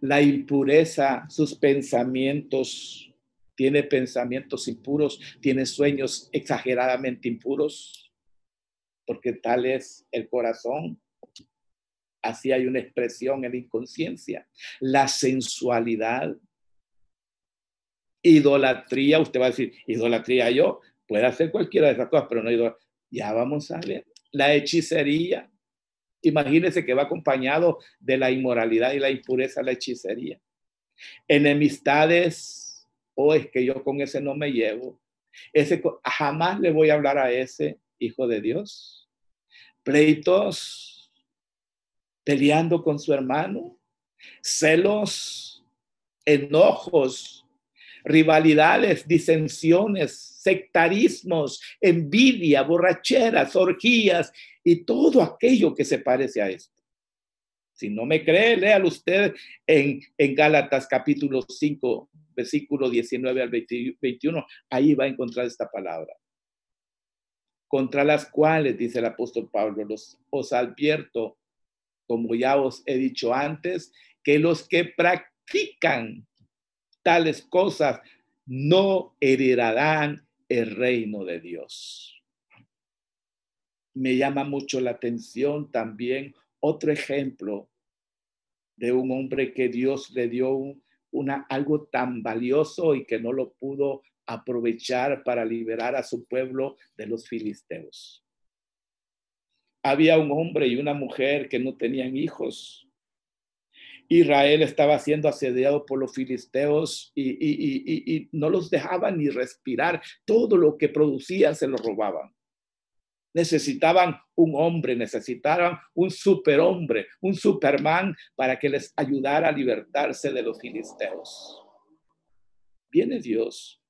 Speaker 1: La impureza, sus pensamientos, tiene pensamientos impuros, tiene sueños exageradamente impuros, porque tal es el corazón. Así hay una expresión en la inconsciencia. La sensualidad, Idolatría, usted va a decir, idolatría yo, puede hacer cualquiera de esas cosas, pero no idolatría. Ya vamos a ver. La hechicería, imagínese que va acompañado de la inmoralidad y la impureza, la hechicería. Enemistades, o oh, es que yo con ese no me llevo. Ese, jamás le voy a hablar a ese hijo de Dios. Pleitos, peleando con su hermano, celos, enojos, rivalidades, disensiones, sectarismos, envidia, borracheras, orgías y todo aquello que se parece a esto. Si no me cree, léalo usted en, en Gálatas capítulo 5, versículo 19 al 21. Ahí va a encontrar esta palabra. Contra las cuales, dice el apóstol Pablo, los, os advierto, como ya os he dicho antes, que los que practican tales cosas no heredarán el reino de Dios. Me llama mucho la atención también otro ejemplo de un hombre que Dios le dio una, algo tan valioso y que no lo pudo aprovechar para liberar a su pueblo de los filisteos. Había un hombre y una mujer que no tenían hijos Israel estaba siendo asediado por los filisteos y, no los dejaban ni respirar. Todo lo que producían se lo robaban. Necesitaban un hombre, necesitaban un superhombre, un superman para que les ayudara a libertarse de los filisteos. Viene Dios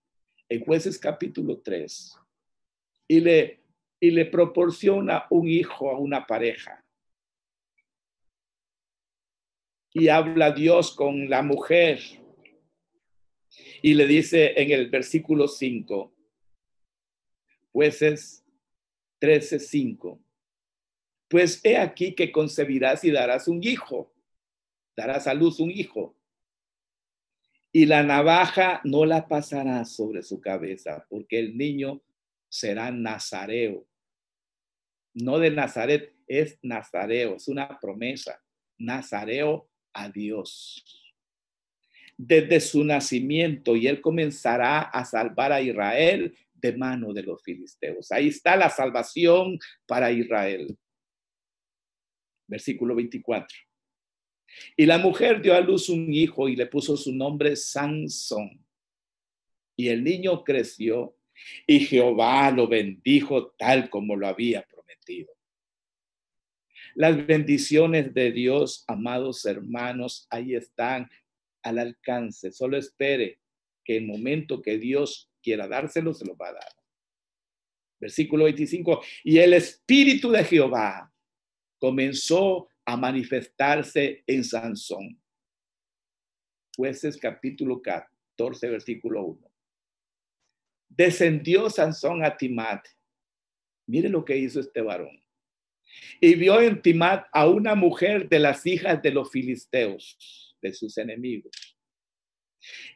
Speaker 1: en jueces capítulo 3 y le, y le proporciona un hijo a una pareja y habla Dios con la mujer y le dice en el versículo 5, jueces 13, 5, pues he aquí que concebirás y darás un hijo, darás a luz un hijo, y la navaja no la pasará sobre su cabeza, porque el niño será nazareo. No de Nazaret, es nazareo, es una promesa. Nazareo a Dios desde su nacimiento y él comenzará a salvar a Israel de mano de los filisteos. Ahí está la salvación para Israel. Versículo 24. Y la mujer dio a luz un hijo y le puso su nombre Sansón. Y el niño creció y Jehová lo bendijo tal como lo había prometido. Las bendiciones de Dios, amados hermanos, ahí están al alcance. Solo espere que el momento que Dios quiera dárselo, se lo va a dar. Versículo 25, y el espíritu de Jehová comenzó a manifestarse en Sansón. Jueces capítulo 14, versículo 1. Descendió Sansón a Timat. Mire lo que hizo este varón. Y vio en Timat a una mujer de las hijas de los filisteos, de sus enemigos.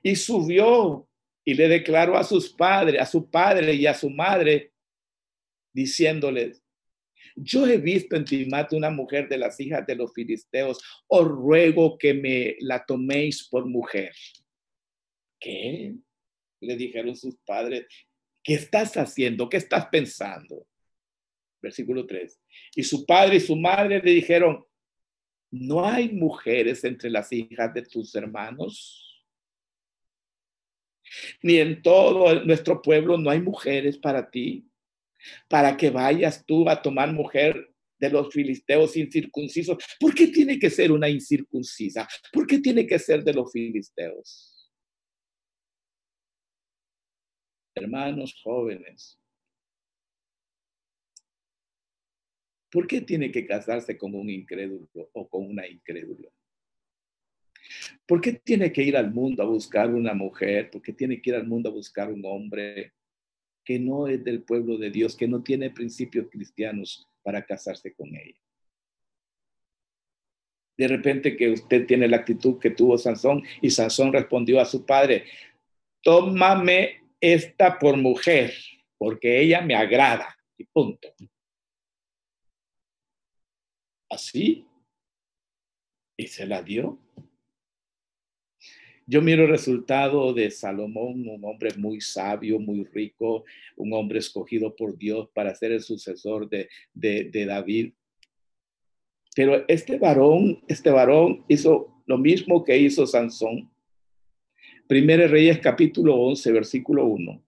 Speaker 1: Y subió y le declaró a sus padres, a su padre y a su madre, diciéndoles, yo he visto en Timat una mujer de las hijas de los filisteos, os ruego que me la toméis por mujer. ¿Qué? Le dijeron sus padres, ¿qué estás haciendo? ¿Qué estás pensando? Versículo 3. Y su padre y su madre le dijeron, ¿no hay mujeres entre las hijas de tus hermanos? Ni en todo nuestro pueblo no hay mujeres para ti para que vayas tú a tomar mujer de los filisteos incircuncisos. ¿Por qué tiene que ser una incircuncisa? ¿Por qué tiene que ser de los filisteos? Hermanos jóvenes, ¿por qué tiene que casarse con un incrédulo o con una incrédula? ¿Por qué tiene que ir al mundo a buscar una mujer? ¿Por qué tiene que ir al mundo a buscar un hombre? que no es del pueblo de Dios, que no tiene principios cristianos para casarse con ella. De repente que usted tiene la actitud que tuvo Sansón y Sansón respondió a su padre, tómame esta por mujer, porque ella me agrada. Y punto. Así. Y se la dio. Yo miro el resultado de Salomón, un hombre muy sabio, muy rico, un hombre escogido por Dios para ser el sucesor de, de, David. Pero este varón, este varón hizo lo mismo que hizo Sansón. Primero Reyes capítulo 11, versículo 1.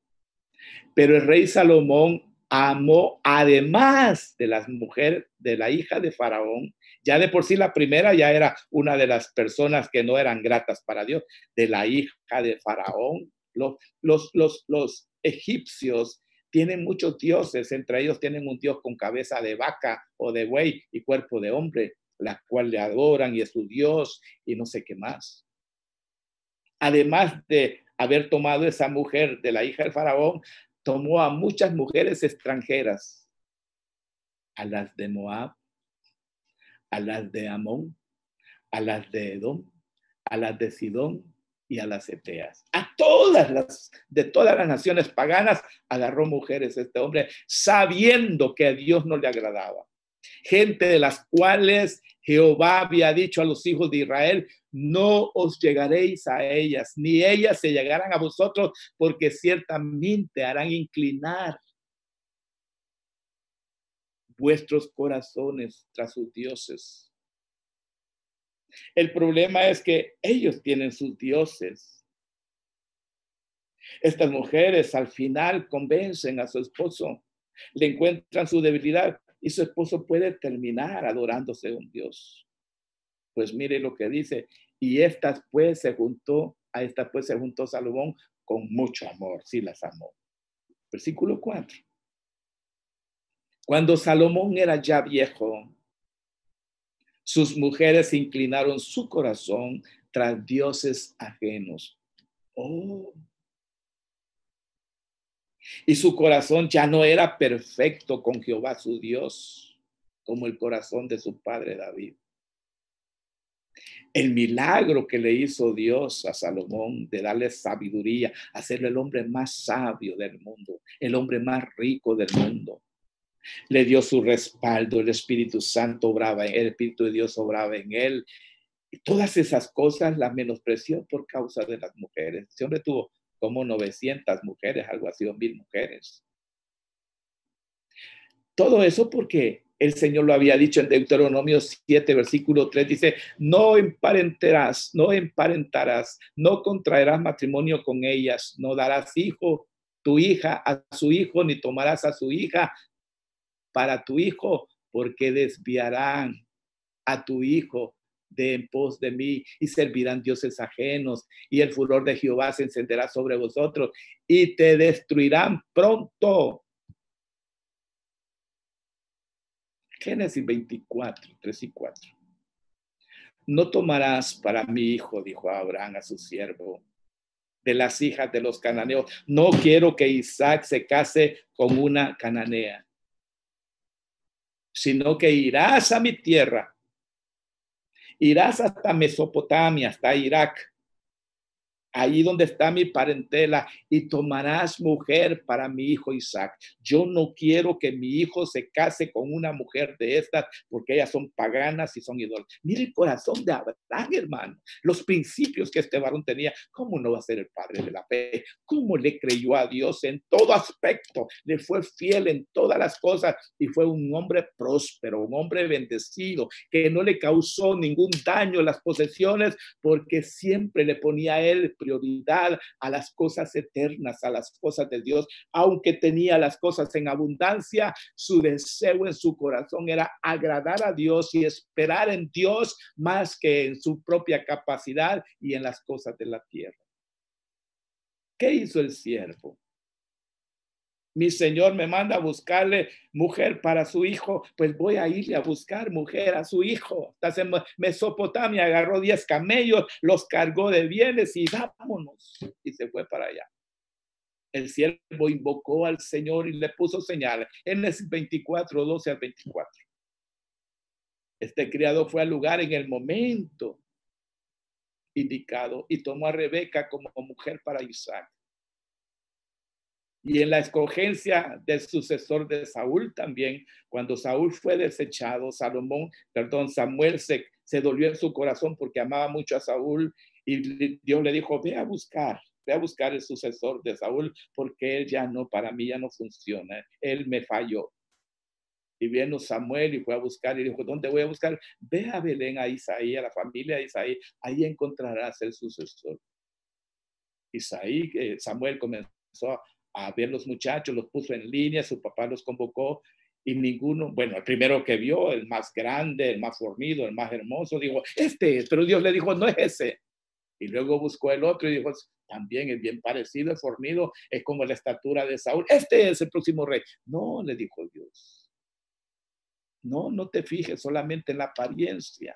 Speaker 1: Pero el rey Salomón amó, además de las mujeres de la hija de Faraón, ya de por sí la primera ya era una de las personas que no eran gratas para Dios, de la hija de Faraón. Los, los, los, los egipcios tienen muchos dioses, entre ellos tienen un dios con cabeza de vaca o de buey y cuerpo de hombre, la cual le adoran y es su dios y no sé qué más. Además de haber tomado esa mujer de la hija del faraón, tomó a muchas mujeres extranjeras, a las de Moab, a las de Amón, a las de Edom, a las de Sidón y a las Eteas. A todas las, de todas las naciones paganas, agarró mujeres este hombre, sabiendo que a Dios no le agradaba. Gente de las cuales Jehová había dicho a los hijos de Israel, no os llegaréis a ellas, ni ellas se llegarán a vosotros, porque ciertamente harán inclinar vuestros corazones tras sus dioses. El problema es que ellos tienen sus dioses. Estas mujeres al final convencen a su esposo, le encuentran su debilidad y su esposo puede terminar adorándose a un Dios. Pues mire lo que dice, y estas pues se juntó, a esta pues se juntó Salomón con mucho amor, sí las amó. Versículo 4. Cuando Salomón era ya viejo, sus mujeres inclinaron su corazón tras dioses ajenos. Oh. Y su corazón ya no era perfecto con Jehová su Dios, como el corazón de su padre David. El milagro que le hizo Dios a Salomón de darle sabiduría, hacerle el hombre más sabio del mundo, el hombre más rico del mundo le dio su respaldo, el Espíritu Santo obraba el Espíritu de Dios obraba en él. Y todas esas cosas las menospreció por causa de las mujeres. Ese hombre tuvo como 900 mujeres, algo así, o mil mujeres. Todo eso porque el Señor lo había dicho en Deuteronomio 7, versículo 3, dice, no emparentarás, no emparentarás, no contraerás matrimonio con ellas, no darás hijo, tu hija a su hijo, ni tomarás a su hija para tu hijo, porque desviarán a tu hijo de en pos de mí y servirán dioses ajenos y el furor de Jehová se encenderá sobre vosotros y te destruirán pronto. Génesis 24, 3 y 4. No tomarás para mi hijo, dijo Abraham a su siervo, de las hijas de los cananeos. No quiero que Isaac se case con una cananea, sino que irás a mi tierra, irás hasta Mesopotamia, hasta Irak, ahí donde está mi parentela, y tomarás mujer para mi hijo Isaac. Yo no quiero que mi hijo se case con una mujer de estas, porque ellas son paganas y son ídolos. Mire el corazón de Abraham, hermano, los principios que este varón tenía. ¿Cómo no va a ser el padre de la fe? ¿Cómo le creyó a Dios en todo aspecto? Le fue fiel en todas las cosas y fue un hombre próspero, un hombre bendecido, que no le causó ningún daño las posesiones, porque siempre le ponía a él prioridad a las cosas eternas, a las cosas de Dios. Aunque tenía las cosas en abundancia, su deseo en su corazón era agradar a Dios y esperar en Dios más que en su propia capacidad y en las cosas de la tierra. ¿Qué hizo el siervo? Mi señor me manda a buscarle mujer para su hijo, pues voy a irle a buscar mujer a su hijo. Estás en Mesopotamia, agarró 10 camellos, los cargó de bienes y vámonos. Y se fue para allá. El siervo invocó al Señor y le puso señal. En el 24, 12 al 24. Este criado fue al lugar en el momento indicado y tomó a Rebeca como mujer para Isaac y en la escogencia del sucesor de Saúl también, cuando Saúl fue desechado, Salomón, perdón, Samuel se, se dolió en su corazón porque amaba mucho a Saúl y Dios le dijo, ve a buscar, ve a buscar el sucesor de Saúl porque él ya no, para mí ya no funciona, él me falló. Y vino Samuel y fue a buscar y dijo, ¿dónde voy a buscar? Ve a Belén, a Isaí, a la familia de Isaí, ahí encontrarás el sucesor. Isaí, eh, Samuel comenzó a ver los muchachos, los puso en línea, su papá los convocó y ninguno, bueno, el primero que vio, el más grande, el más fornido, el más hermoso, dijo, este es, pero Dios le dijo, no es ese. Y luego buscó el otro y dijo, también es bien parecido, es fornido, es como la estatura de Saúl, este es el próximo rey. No, le dijo Dios. No, no te fijes solamente en la apariencia.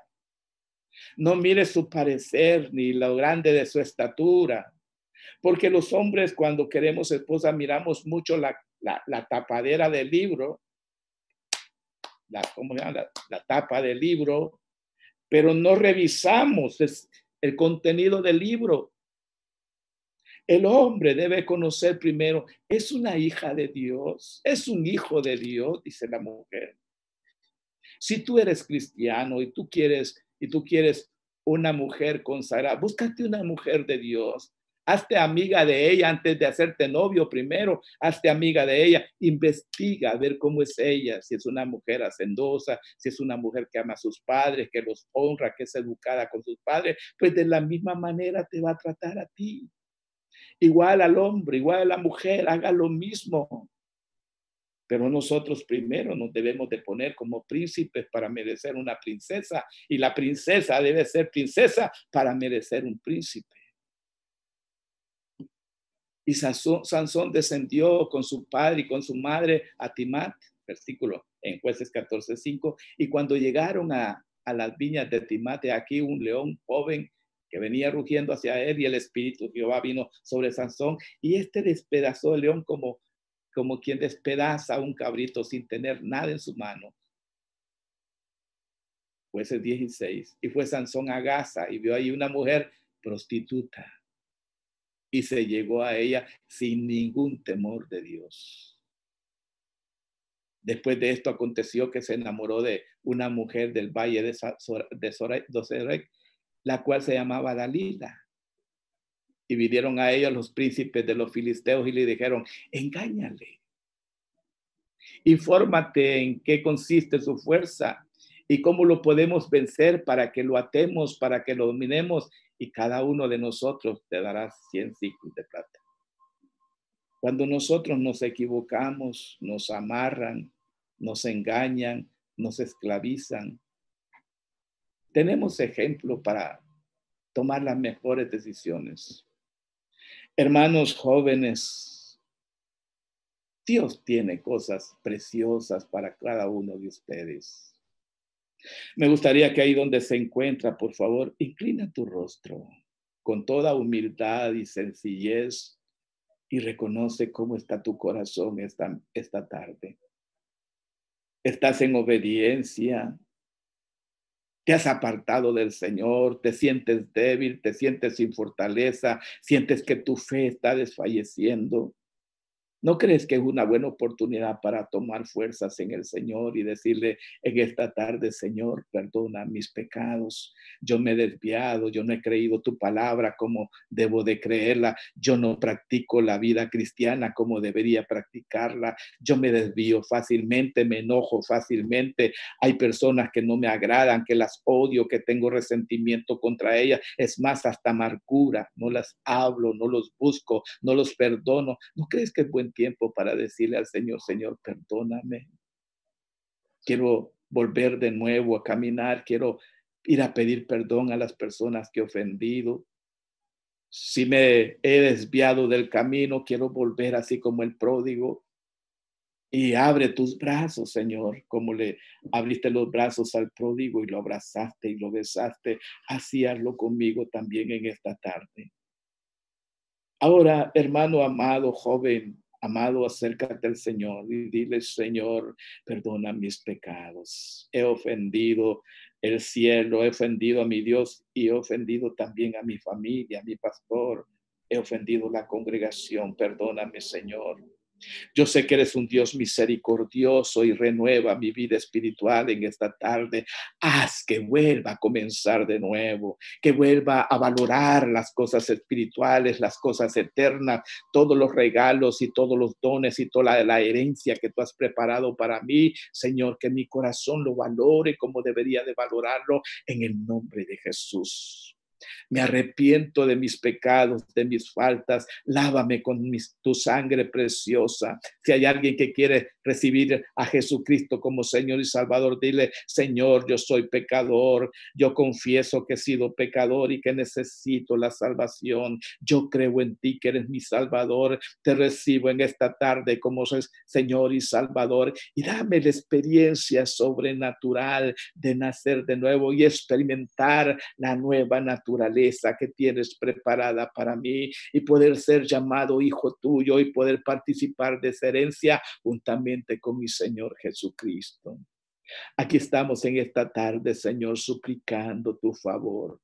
Speaker 1: No mires su parecer ni lo grande de su estatura. Porque los hombres cuando queremos esposa miramos mucho la, tapadera del libro, la, ¿cómo La, tapa del libro, pero no revisamos el contenido del libro. El hombre debe conocer primero, es una hija de Dios, es un hijo de Dios, dice la mujer. Si tú eres cristiano y tú quieres y tú quieres una mujer consagrada, búscate una mujer de Dios Hazte amiga de ella antes de hacerte novio primero. Hazte amiga de ella. Investiga a ver cómo es ella, si es una mujer hacendosa, si es una mujer que ama a sus padres, que los honra, que es educada con sus padres. Pues de la misma manera te va a tratar a ti. Igual al hombre, igual a la mujer, haga lo mismo. Pero nosotros primero nos debemos de poner como príncipes para merecer una princesa y la princesa debe ser princesa para merecer un príncipe. Y Sansón, descendió con su padre y con su madre a Timat, versículo en jueces 14:5. Y cuando llegaron a, las viñas de Timat, aquí un león joven que venía rugiendo hacia él y el espíritu de Jehová vino sobre Sansón y este despedazó el león como, como quien despedaza un cabrito sin tener nada en su mano. Jueces 16. Y fue Sansón a Gaza y vio ahí una mujer prostituta y se llegó a ella sin ningún temor de Dios. Después de esto aconteció que se enamoró de una mujer del valle de, Sorek, la cual se llamaba Dalila. Y vinieron a ella los príncipes de los filisteos y le dijeron, engáñale. Infórmate en qué consiste su fuerza y cómo lo podemos vencer para que lo atemos, para que lo dominemos y cada uno de nosotros te dará 100 ciclos de plata. Cuando nosotros nos equivocamos, nos amarran, nos engañan, nos esclavizan. tenemos ejemplo para tomar las mejores decisiones. Hermanos jóvenes, Dios tiene cosas preciosas para cada uno de ustedes. Me gustaría que ahí donde se encuentra, por favor, inclina tu rostro con toda humildad y sencillez y reconoce cómo está tu corazón esta, esta tarde. Estás en obediencia, te has apartado del Señor, te sientes débil, te sientes sin fortaleza, sientes que tu fe está desfalleciendo. ¿No crees que es una buena oportunidad para tomar fuerzas en el Señor y decirle en esta tarde, Señor, perdona mis pecados? Yo me he desviado, yo no he creído tu palabra como debo de creerla, yo no practico la vida cristiana como debería practicarla, yo me desvío fácilmente, me enojo fácilmente, hay personas que no me agradan, que las odio, que tengo resentimiento contra ellas, es más, hasta amargura, no las hablo, no los busco, no los perdono. ¿No crees que es buen tiempo para decirle al Señor, Señor, perdóname. Quiero volver de nuevo a caminar, quiero ir a pedir perdón a las personas que he ofendido. Si me he desviado del camino, quiero volver así como el pródigo. Y abre tus brazos, Señor, como le abriste los brazos al pródigo y lo abrazaste y lo besaste. Así hazlo conmigo también en esta tarde. Ahora, hermano amado, joven, Amado, acércate al Señor y dile, Señor, perdona mis pecados. He ofendido el cielo, he ofendido a mi Dios y he ofendido también a mi familia, a mi pastor. He ofendido la congregación. Perdóname, Señor. Yo sé que eres un Dios misericordioso y renueva mi vida espiritual en esta tarde. Haz que vuelva a comenzar de nuevo, que vuelva a valorar las cosas espirituales, las cosas eternas, todos los regalos y todos los dones y toda la, herencia que tú has preparado para mí. Señor, que mi corazón lo valore como debería de valorarlo en el nombre de Jesús. Me arrepiento de mis pecados, de mis faltas. Lávame con tu sangre preciosa. Si hay alguien que quiere recibir a Jesucristo como Señor y Salvador, dile, Señor, yo soy pecador. Yo confieso que he sido pecador y que necesito la salvación. Yo creo en ti que eres mi Salvador. Te recibo en esta tarde como Señor y Salvador. Y dame la experiencia sobrenatural de nacer de nuevo y experimentar la nueva naturaleza que tienes preparada para mí y poder ser llamado hijo tuyo y poder participar de esa herencia juntamente con mi Señor Jesucristo. Aquí estamos en esta tarde, Señor, suplicando tu favor.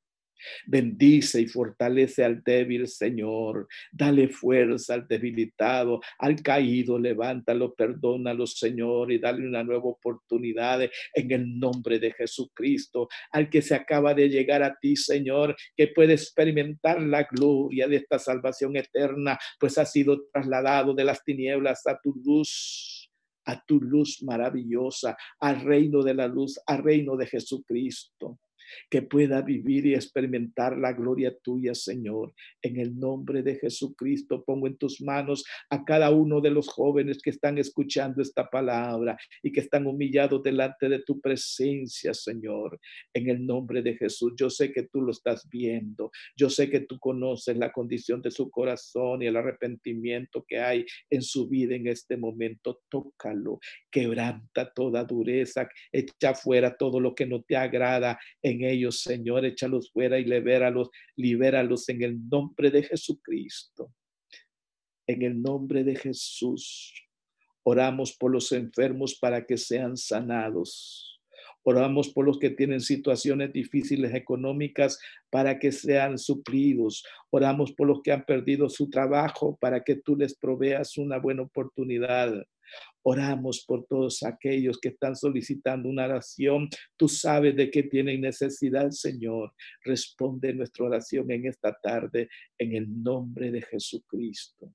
Speaker 1: Bendice y fortalece al débil, Señor. Dale fuerza al debilitado, al caído, levántalo, perdónalo, Señor, y dale una nueva oportunidad en el nombre de Jesucristo. Al que se acaba de llegar a ti, Señor, que puede experimentar la gloria de esta salvación eterna, pues ha sido trasladado de las tinieblas a tu luz a tu luz maravillosa, al reino de la luz, al reino de Jesucristo que pueda vivir y experimentar la gloria tuya, Señor. En el nombre de Jesucristo pongo en tus manos a cada uno de los jóvenes que están escuchando esta palabra y que están humillados delante de tu presencia, Señor. En el nombre de Jesús, yo sé que tú lo estás viendo. Yo sé que tú conoces la condición de su corazón y el arrepentimiento que hay en su vida en este momento. Tócalo, quebranta toda dureza, echa fuera todo lo que no te agrada en ellos, Señor, échalos fuera y libéralos, libéralos en el nombre de Jesucristo. En el nombre de Jesús. Oramos por los enfermos para que sean sanados. Oramos por los que tienen situaciones difíciles económicas para que sean suplidos. Oramos por los que han perdido su trabajo para que tú les proveas una buena oportunidad. Oramos por todos aquellos que están solicitando una oración. Tú sabes de qué tienen necesidad, Señor. Responde nuestra oración en esta tarde en el nombre de Jesucristo.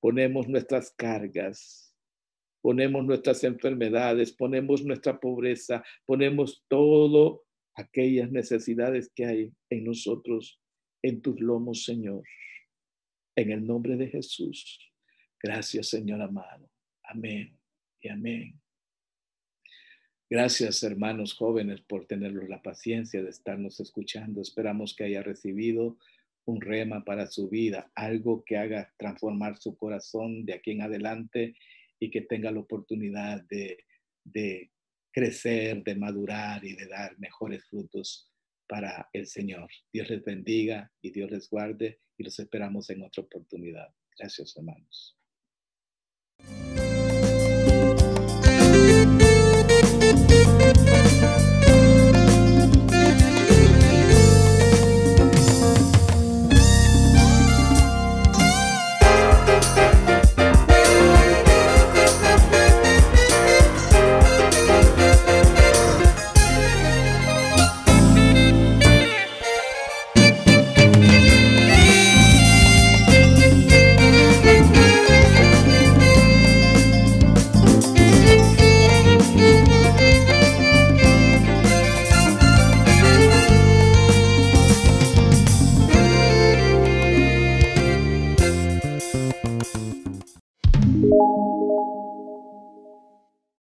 Speaker 1: Ponemos nuestras cargas, ponemos nuestras enfermedades, ponemos nuestra pobreza, ponemos todo aquellas necesidades que hay en nosotros, en tus lomos, Señor. En el nombre de Jesús. Gracias, Señor amado. Amén y amén. Gracias, hermanos jóvenes, por tenerlos la paciencia de estarnos escuchando. Esperamos que haya recibido un rema para su vida, algo que haga transformar su corazón de aquí en adelante y que tenga la oportunidad de, de crecer, de madurar y de dar mejores frutos para el Señor. Dios les bendiga y Dios les guarde y los esperamos en otra oportunidad. Gracias, hermanos.